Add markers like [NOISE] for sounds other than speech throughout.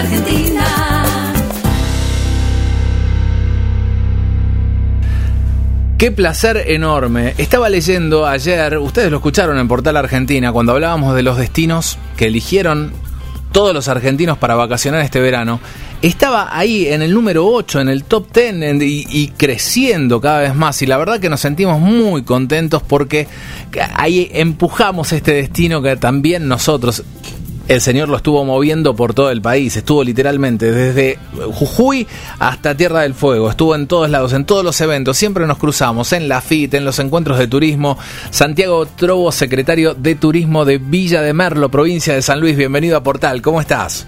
Argentina. Qué placer enorme. Estaba leyendo ayer, ustedes lo escucharon en Portal Argentina, cuando hablábamos de los destinos que eligieron todos los argentinos para vacacionar este verano. Estaba ahí en el número 8, en el top 10 y, y, creciendo cada vez más. Y la verdad que nos sentimos muy contentos porque ahí empujamos este destino que también nosotros el señor lo estuvo moviendo por todo el país, estuvo literalmente desde Jujuy hasta Tierra del Fuego, estuvo en todos lados, en todos los eventos, siempre nos cruzamos en la FIT, en los encuentros de turismo. Santiago Trobo, secretario de Turismo de Villa de Merlo, provincia de San Luis, bienvenido a Portal, ¿cómo estás?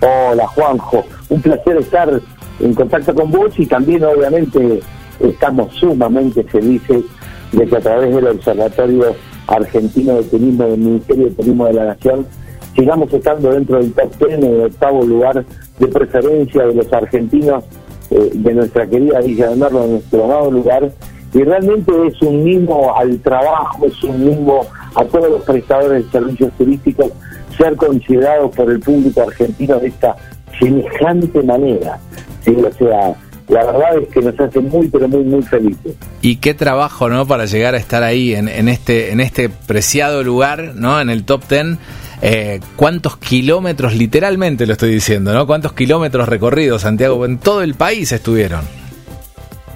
Hola Juanjo, un placer estar en contacto con vos y también obviamente estamos sumamente felices de que a través del observatorio argentino de turismo del Ministerio de Turismo de la Nación, sigamos estando dentro del top 10 en el octavo lugar de preferencia de los argentinos eh, de nuestra querida Villa de Merlo, en nuestro amado lugar, y realmente es un mimo al trabajo, es un mimo a todos los prestadores de servicios turísticos ser considerados por el público argentino de esta semejante manera. ¿sí? O sea, la verdad es que nos hace muy pero muy muy felices. Y qué trabajo, ¿no? Para llegar a estar ahí en, en este en este preciado lugar, ¿no? En el top ten. Eh, ¿Cuántos kilómetros, literalmente lo estoy diciendo, ¿no? ¿Cuántos kilómetros recorridos, Santiago? En todo el país estuvieron.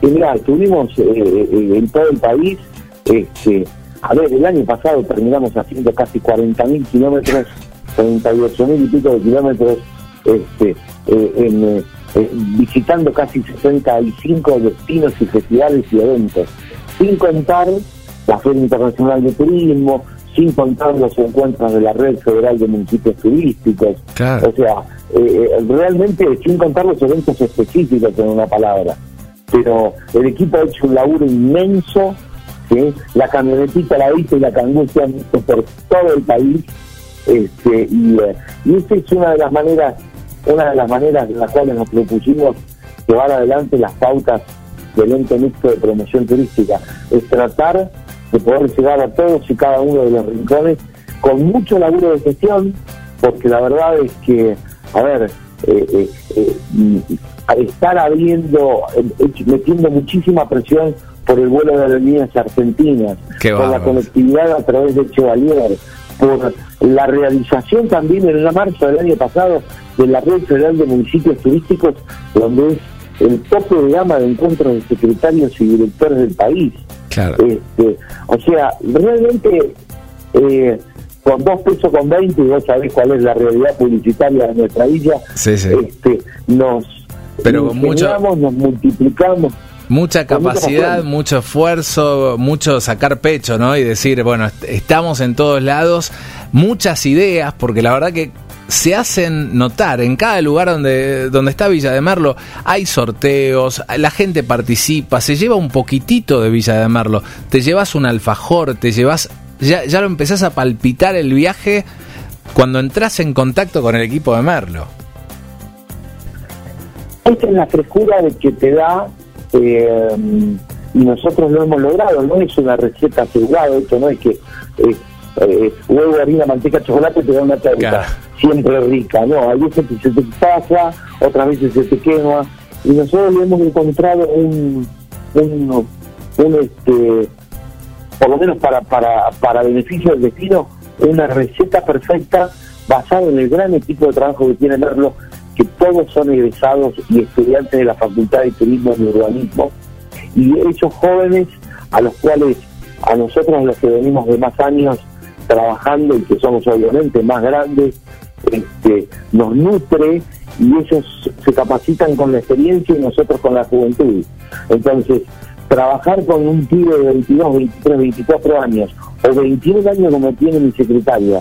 Mira, estuvimos eh, eh, en todo el país. Este, a ver, el año pasado terminamos haciendo casi 40.000 kilómetros, 38.000 y pico de kilómetros este, eh, en eh, visitando casi 65 destinos y festivales y eventos, sin contar la Feria Internacional de Turismo, sin contar los encuentros de la Red Federal de Municipios Turísticos, o sea, eh, realmente sin contar los eventos específicos en una palabra. Pero el equipo ha hecho un laburo inmenso, la camionetita la hizo y la cangustia por todo el país, este, y, eh, y esta es una de las maneras una de las maneras en las cuales nos propusimos llevar adelante las pautas del ente mixto de promoción turística. Es tratar de poder llegar a todos y cada uno de los rincones con mucho laburo de gestión, porque la verdad es que, a ver, eh, eh, eh, estar abriendo, metiendo muchísima presión por el vuelo de las líneas argentinas, por la conectividad a través de Chevalier, por la realización también en la marcha del año pasado de la Red Federal de Municipios Turísticos, donde es el tope de gama de encuentros de secretarios y directores del país. Este, o sea, realmente eh, con dos pesos con 20, y vos sabés cuál es la realidad publicitaria de nuestra villa, Este, nos, Pero nos multiplicamos mucha capacidad, mucho esfuerzo, mucho sacar pecho, ¿no? Y decir, bueno, estamos en todos lados, muchas ideas, porque la verdad que se hacen notar en cada lugar donde, donde está Villa de Merlo. Hay sorteos, la gente participa, se lleva un poquitito de Villa de Merlo. Te llevas un alfajor, te llevas. Ya, ya lo empezás a palpitar el viaje cuando entras en contacto con el equipo de Merlo. Esta es la frescura de que te da eh, y nosotros lo hemos logrado, no es una receta asegurada, esto no es que eh, eh, huevo, harina, manteca, chocolate te da una tarta siempre rica, no, hay veces que se te pasa, otras veces se te quema, y nosotros le hemos encontrado un, un, un este, por lo menos para, para, para beneficio del destino, una receta perfecta basada en el gran equipo de trabajo que tiene Merlo que todos son egresados y estudiantes de la Facultad de Turismo y Urbanismo, y esos jóvenes a los cuales a nosotros los que venimos de más años trabajando y que somos obviamente más grandes, este, nos nutre y ellos se capacitan con la experiencia y nosotros con la juventud. Entonces, trabajar con un pibe de 22, 23, 24 años o 21 años como tiene mi secretaria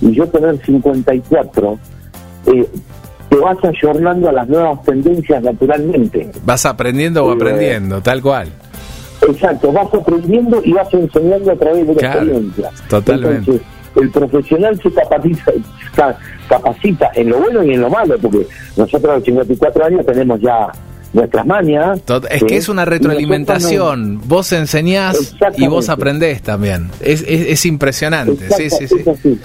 y yo tener 54, eh, te vas ayornando a las nuevas tendencias naturalmente. Vas aprendiendo o eh, aprendiendo, tal cual. Exacto, vas aprendiendo y vas enseñando a través de la experiencia. Totalmente. Entonces, el profesional se capacita, capacita en lo bueno y en lo malo, porque nosotros a los 54 años tenemos ya nuestras mañas. Es que es una retroalimentación. Vos enseñás y vos aprendés también. Es, es, impresionante. sí, sí, sí.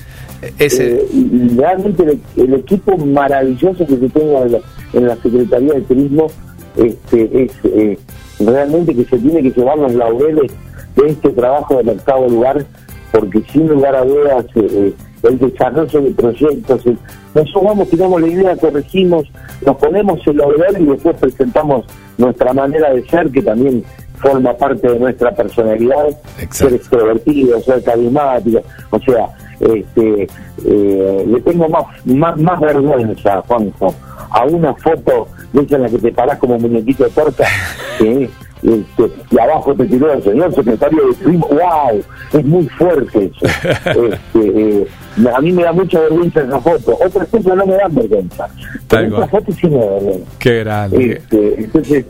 Ese... Eh, realmente el, equipo maravilloso que se tengo en la, Secretaría de Turismo este, es, eh, realmente que se tiene que llevar los laureles de este trabajo del octavo lugar, porque sin lugar a dudas eh, el desarrollo de proyectos, nosotros vamos, tiramos la idea, corregimos, nos ponemos el laurel y después presentamos nuestra manera de ser, que también forma parte de nuestra personalidad, ser extrovertido, ser carismático, o sea, este, eh, le tengo más, más, más vergüenza, Juanjo, a una foto de esa en la que te parás como muñequito de torta, [LAUGHS] este, y abajo te tiró el señor secretario de turismo, wow, es muy fuerte eso. [LAUGHS] Este, eh, a mí me da mucha vergüenza esa foto, otras cosas no me dan vergüenza, pero esa foto sí me da vergüenza. Qué grande. Este, entonces,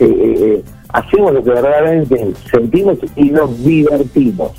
eh, eh, hacemos lo que verdaderamente sentimos y nos divertimos.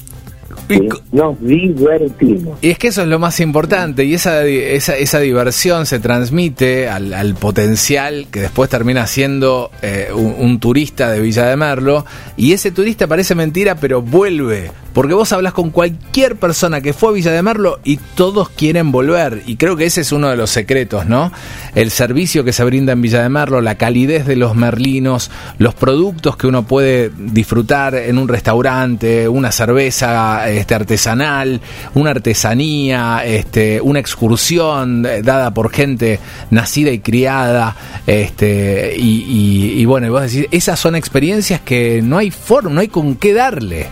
Nos divertimos. Y es que eso es lo más importante, y esa, esa, esa diversión se transmite al, al, potencial que después termina siendo eh, un, un, turista de Villa de Merlo, y ese turista parece mentira, pero vuelve, porque vos hablas con cualquier persona que fue a Villa de Merlo y todos quieren volver, y creo que ese es uno de los secretos, ¿no? El servicio que se brinda en Villa de Merlo, la calidez de los merlinos, los productos que uno puede disfrutar en un restaurante, una cerveza este, artesanal, una artesanía, este, una excursión eh, dada por gente nacida y criada, este, y, y, y bueno, vos decís, esas son experiencias que no hay forma, no hay con qué darle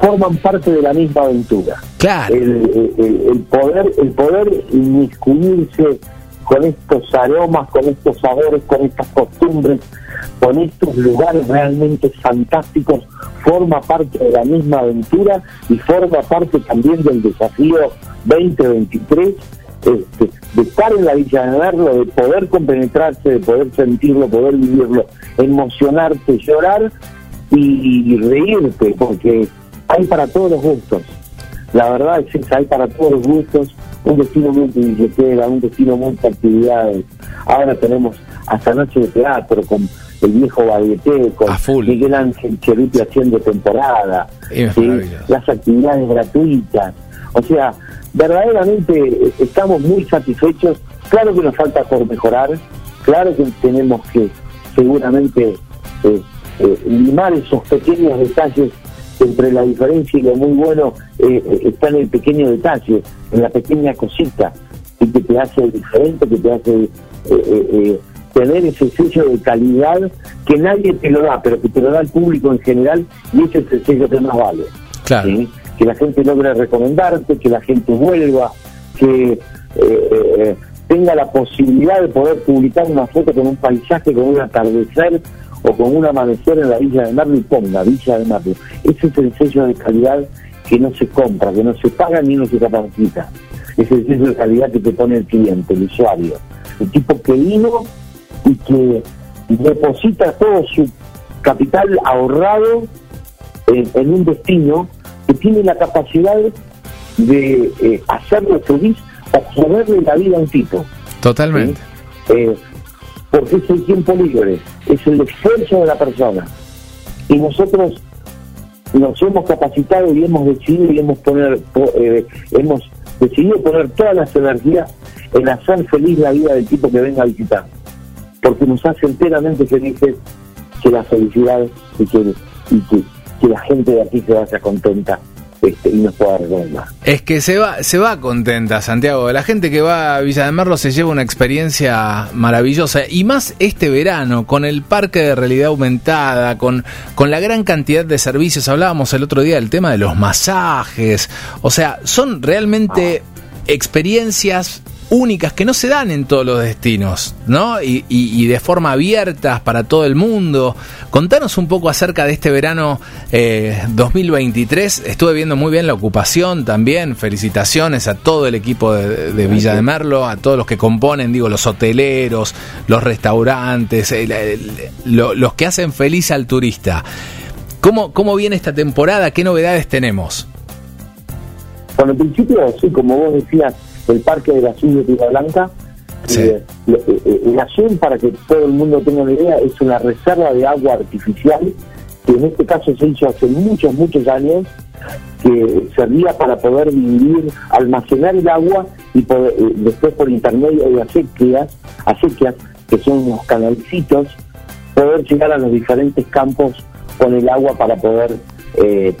forman parte de la misma aventura. Claro. El, el, el, poder, el poder inmiscuirse con estos aromas, con estos sabores, con estas costumbres, con estos lugares realmente fantásticos, forma parte de la misma aventura y forma parte también del desafío 2023 este, de estar en la Villa de Merlo, de poder compenetrarse, de poder sentirlo, poder vivirlo, emocionarte, llorar y reírte, porque hay para todos los gustos. La verdad es que hay para todos los gustos un destino muy billetera, un destino muy de actividades. Ahora tenemos hasta noche de teatro con el viejo Bagueté, con Miguel Ángel Cheruti haciendo temporada, las actividades gratuitas. O sea, verdaderamente estamos muy satisfechos. Claro que nos falta por mejorar, claro que tenemos que seguramente eh, eh, limar esos pequeños detalles entre la diferencia y lo muy bueno eh, eh, está en el pequeño detalle, en la pequeña cosita, y que te hace diferente, que te hace eh, tener ese sello de calidad que nadie te lo da, pero que te lo da el público en general, y ese es el sello que más vale. Claro. Que la gente logre recomendarte, que la gente vuelva, que tenga la posibilidad de poder publicar una foto con un paisaje, con un atardecer, o con un amanecer en la Villa de Merlo y ponga Villa de Merlo. Ese es el sello de calidad que no se compra, que no se paga ni no se capacita. Es el sello de calidad que te pone el cliente, el usuario. El tipo que vino y que deposita todo su capital ahorrado en, un destino que tiene la capacidad de eh, hacerlo feliz o joderle la vida a un tipo. Totalmente. Eh, porque es el tiempo libre, es el esfuerzo de la persona. Y nosotros nos hemos capacitado y hemos decidido y hemos poner eh, hemos decidido poner todas las energías en hacer feliz la vida del tipo que venga a visitar. Porque nos hace enteramente felices que la felicidad y que, y que, que la gente de aquí se vaya contenta este, y nos pueda recomendar. Es que se va, se va contenta, Santiago. La gente que va a Villa de Merlo se lleva una experiencia maravillosa. Y más este verano, con el parque de realidad aumentada, con, con la gran cantidad de servicios. Hablábamos el otro día del tema de los masajes. O sea, son realmente experiencias únicas que no se dan en todos los destinos, ¿no? Y, y, y, de forma abierta para todo el mundo. Contanos un poco acerca de este verano eh, 2023. Estuve viendo muy bien la ocupación también. Felicitaciones a todo el equipo de, de Villa de Merlo, a todos los que componen, digo, los hoteleros, los restaurantes, el, el, lo, los que hacen feliz al turista. ¿Cómo, ¿Cómo viene esta temporada? ¿Qué novedades tenemos? Bueno, en principio, sí, como vos decías, el Parque de la Ciudad de Tierra Blanca. Sí. Eh, eh, el azul, para que todo el mundo tenga una idea, es una reserva de agua artificial que en este caso se hizo hace muchos, muchos años, que servía para poder vivir, almacenar el agua y poder, eh, después por intermedio de acequias, acequias, que son unos canalcitos poder llegar a los diferentes campos con el agua para poder eh,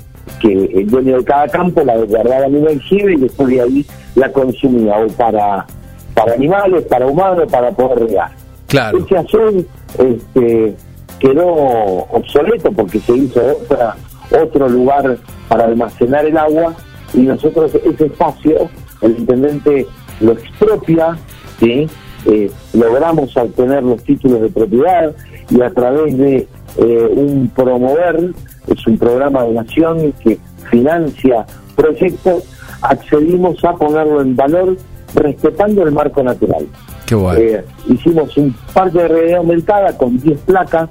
que el dueño de cada campo la guardaba en un aljibe y después de ahí la consumía o para, para animales, para humanos, para poder regar. Claro. Ese azul este, quedó obsoleto porque se hizo otra, otro lugar para almacenar el agua y nosotros ese espacio, el intendente lo expropia, ¿sí? Eh, logramos obtener los títulos de propiedad y a través de eh, un promover, es un programa de nación que financia proyectos, accedimos a ponerlo en valor respetando el marco natural. Qué bueno. Eh, hicimos un parque de realidad aumentada con 10 placas,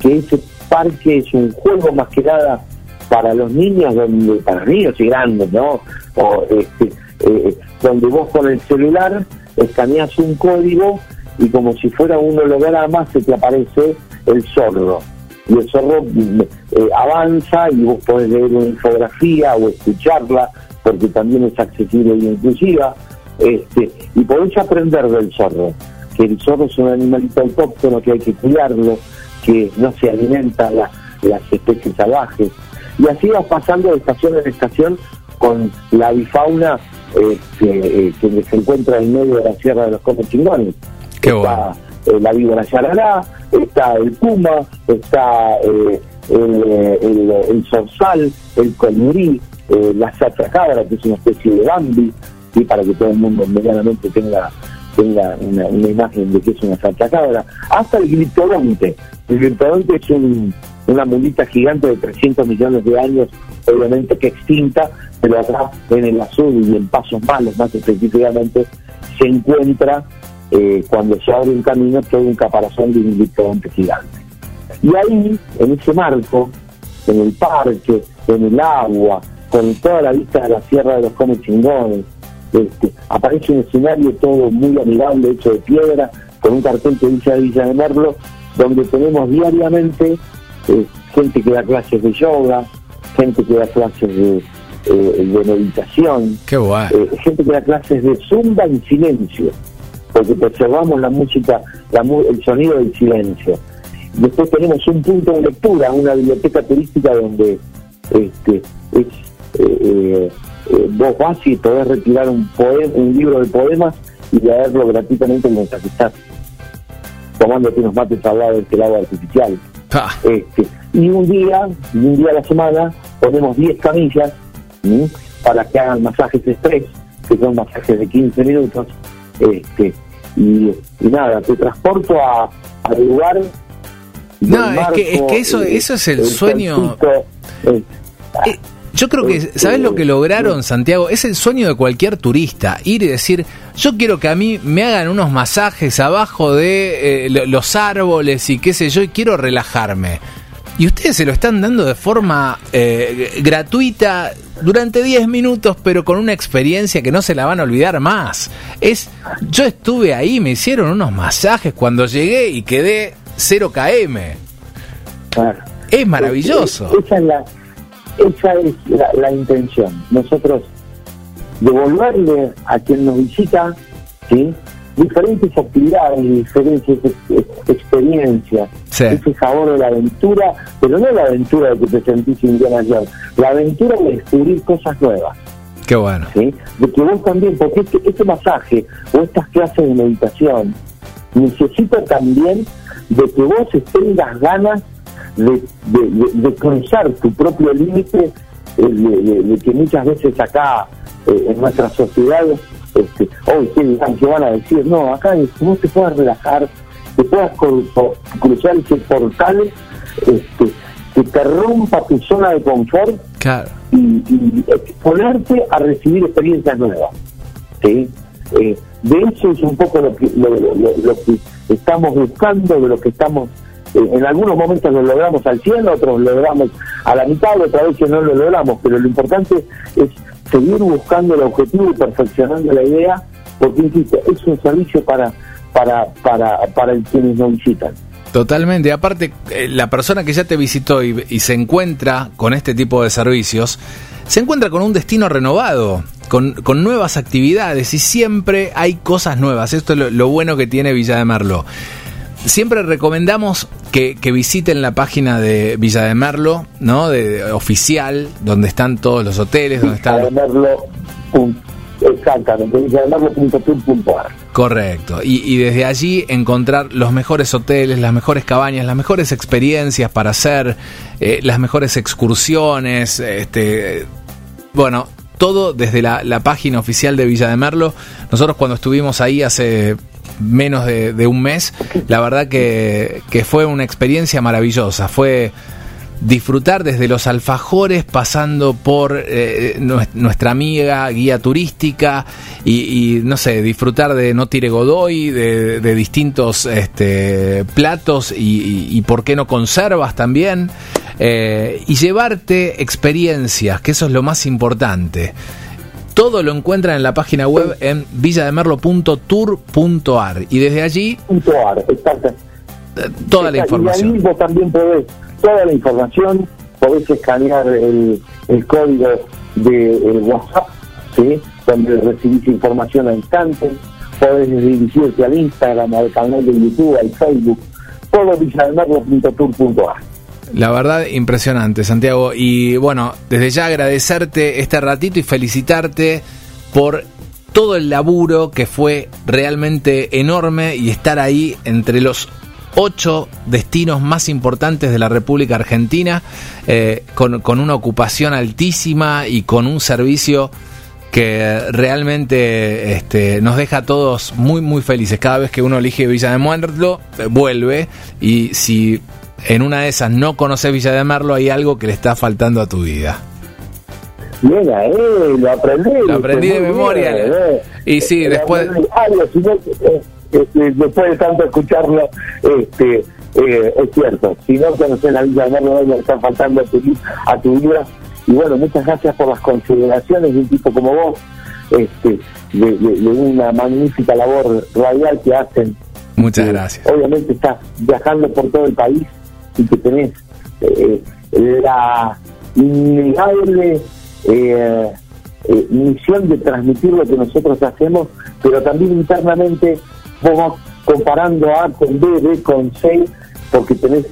que ese parque es un juego más que nada para los niños, donde, para niños y grandes, ¿no? O, este, eh, donde vos con el celular escaneas un código y como si fuera un holograma se te aparece el zorro. Y el zorro eh, avanza y vos podés leer una infografía o escucharla, porque también es accesible y inclusiva. Este, y podés aprender del zorro, que el zorro es un animalito autóctono que hay que cuidarlo, que no se alimenta la, las especies salvajes. Y así vas pasando de estación en estación con la bifauna este, eh, que se encuentra en medio de la Sierra de los Comes Chingones. Qué está bueno. eh, la víbora yarará, está el puma, está eh, el, eh, el, el zorzal, el colibrí, eh, la sachacabra, que es una especie de bambi, y para que todo el mundo medianamente tenga tenga una, una imagen de que es una sachacabra, hasta el gliptodonte. El gliptodonte es un, una mulita gigante de 300 millones de años, obviamente que extinta, pero acá en el azul y en Pasos Malos más específicamente se encuentra eh, cuando se abre un camino todo un caparazón de un gliptodonte gigante. Y ahí, en ese marco, en el parque, en el agua, con toda la vista de la Sierra de los Comes Chingones, este, aparece un escenario todo muy amigable, hecho de piedra, con un cartel que dice Villa de Merlo, donde tenemos diariamente eh, gente que da clases de yoga, gente que da clases de, eh, de meditación, Qué eh, gente que da clases de zumba en silencio, porque preservamos la música, la el sonido del silencio. Después tenemos un punto de lectura, una biblioteca turística donde este, es, eh, eh, eh, vos vas y podés retirar un, poema, un libro de poemas y leerlo gratuitamente mientras estás tomándote unos mates al lado del agua artificial. Pa. Este, y un día, y un día a la semana, ponemos 10 camillas ¿sí? para que hagan masajes express, que son masajes de 15 minutos. Este, y, y nada, te transporto a, al lugar. No, es que- es que eso- eh, eso es el sueño. eh, yo creo que, ¿sabes lo que lograron, Santiago? Es el sueño de cualquier turista, ir y decir, yo quiero que a mí me hagan unos masajes abajo de eh, lo- los árboles y qué sé yo, y quiero relajarme. Y ustedes se lo están dando de forma eh, gratuita durante 10 minutos, pero con una experiencia que no se la van a olvidar más. Es, yo estuve ahí, me hicieron unos masajes cuando llegué y quedé 0 km. claro. Es maravilloso. Esa es la, esa es la, la intención. Nosotros devolverle a quien nos visita ¿sí? diferentes actividades, diferentes ex- experiencias, Sí. ese sabor de la aventura, pero no la aventura de que te sentís Indiana Jones, la aventura de descubrir cosas nuevas. Qué bueno. ¿sí? De que vos también, porque este, este masaje o estas clases de meditación necesita también de que vos tengas ganas de, de- de- de cruzar tu propio límite, eh, de, que muchas veces acá eh, en nuestra sociedad, este, hoy ¿qué, dirán? ¿Qué van a decir? No, acá vos te puedas relajar, te puedas cruzar ese portal este, que te rompa tu zona de confort Claro. y, y exponerte a recibir experiencias nuevas. ¿sí? Eh, de eso es un poco lo que, lo- lo que estamos buscando, de lo que estamos, eh, en algunos momentos lo logramos al 100, otros lo logramos a la mitad, otra vez que no lo logramos, pero lo importante es seguir buscando el objetivo y perfeccionando la idea, porque insisto, es un servicio para para para para quienes nos visitan. Totalmente. Aparte, eh, la persona que ya te visitó y se encuentra con este tipo de servicios, se encuentra con un destino renovado, con, con nuevas actividades y siempre hay cosas nuevas. Esto es lo, lo bueno que tiene Villa de Merlo. siempre recomendamos que, visiten la página de Villa de Merlo, ¿no? De, oficial, donde están todos los hoteles, donde están... Villa de Merlo, exactamente, villademerlo.tour.ar. Correcto. Y, desde allí encontrar los mejores hoteles, las mejores cabañas, las mejores experiencias para hacer, eh, las mejores excursiones, este, bueno, todo desde la, la, página oficial de Villa de Merlo. Nosotros cuando estuvimos ahí hace menos de, un mes. La verdad que, fue una experiencia maravillosa. Fue disfrutar desde los alfajores, pasando por eh, nuestra amiga guía turística y, no sé, disfrutar de no tire godoy, de, distintos este, platos y, por qué no conservas también, eh, y llevarte experiencias, que eso es lo más importante. Todo lo encuentran en la página web en villademerlo.tour.ar y desde allí toda la información. Y también podés, toda la información, podés escanear el, código de WhatsApp, ¿sí? donde recibís información a instante, podés dirigirte al Instagram, al canal de YouTube, al Facebook, todo villademerlo.tour.ar. La verdad, impresionante, Santiago. Y bueno, desde ya agradecerte este ratito y felicitarte por todo el laburo que fue realmente enorme y estar ahí entre los ocho destinos más importantes de la República Argentina, eh, con, una ocupación altísima y con un servicio que realmente este, nos deja a todos muy muy felices. Cada vez que uno elige Villa de Muerto, vuelve y si en una de esas no conoces Villa de Merlo, hay algo que le está faltando a tu vida. Mira, eh, lo aprendí. Lo aprendí de memoria. Eh. y sí, después... Eh, este, después de tanto escucharlo, este, eh, es cierto. Si no conoces la Villa de Merlo, le está faltando a tu, a tu vida. Y bueno, muchas gracias por las consideraciones de un tipo como vos, este, de una magnífica labor radial que hacen. Muchas gracias. Obviamente estás viajando por todo el país y que tenés eh, la innegable eh, eh, misión de transmitir lo que nosotros hacemos, pero también internamente vos comparando A con B, B con C, porque tenés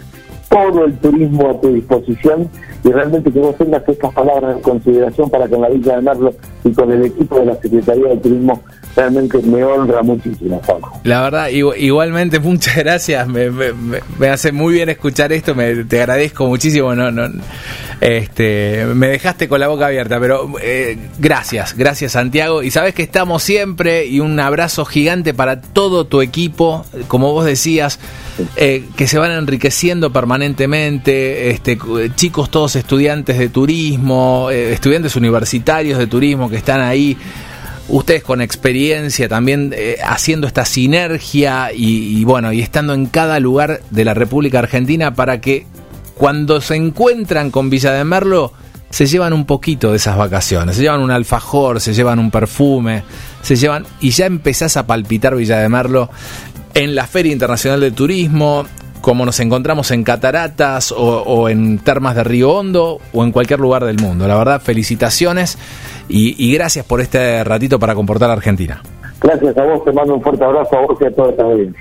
todo el turismo a tu disposición y realmente que vos tengas estas palabras en consideración para con la Villa de Merlo y con el equipo de la Secretaría de Turismo realmente me honra muchísimo, La verdad, igualmente, [LAUGHS] muchas gracias. Me, me, hace muy bien escuchar esto. Me, te agradezco muchísimo. No, no, este, me dejaste con la boca abierta, pero eh, gracias, gracias Santiago. Y sabes que estamos siempre y un abrazo gigante para todo tu equipo, como vos decías, eh, que se van enriqueciendo permanentemente. Este, chicos, todos estudiantes de turismo, eh, estudiantes universitarios de turismo que están ahí ustedes con experiencia también eh, haciendo esta sinergia y, bueno, y estando en cada lugar de la República Argentina para que cuando se encuentran con Villa de Merlo se llevan un poquito de esas vacaciones, se llevan un alfajor, se llevan un perfume, se llevan y ya empezás a palpitar Villa de Merlo en la Feria Internacional de Turismo, como nos encontramos en Cataratas o, en Termas de Río Hondo o en cualquier lugar del mundo. La verdad, felicitaciones y, gracias por este ratito para comportar a Argentina. Gracias a vos, te mando un fuerte abrazo a vos y a toda esta audiencia.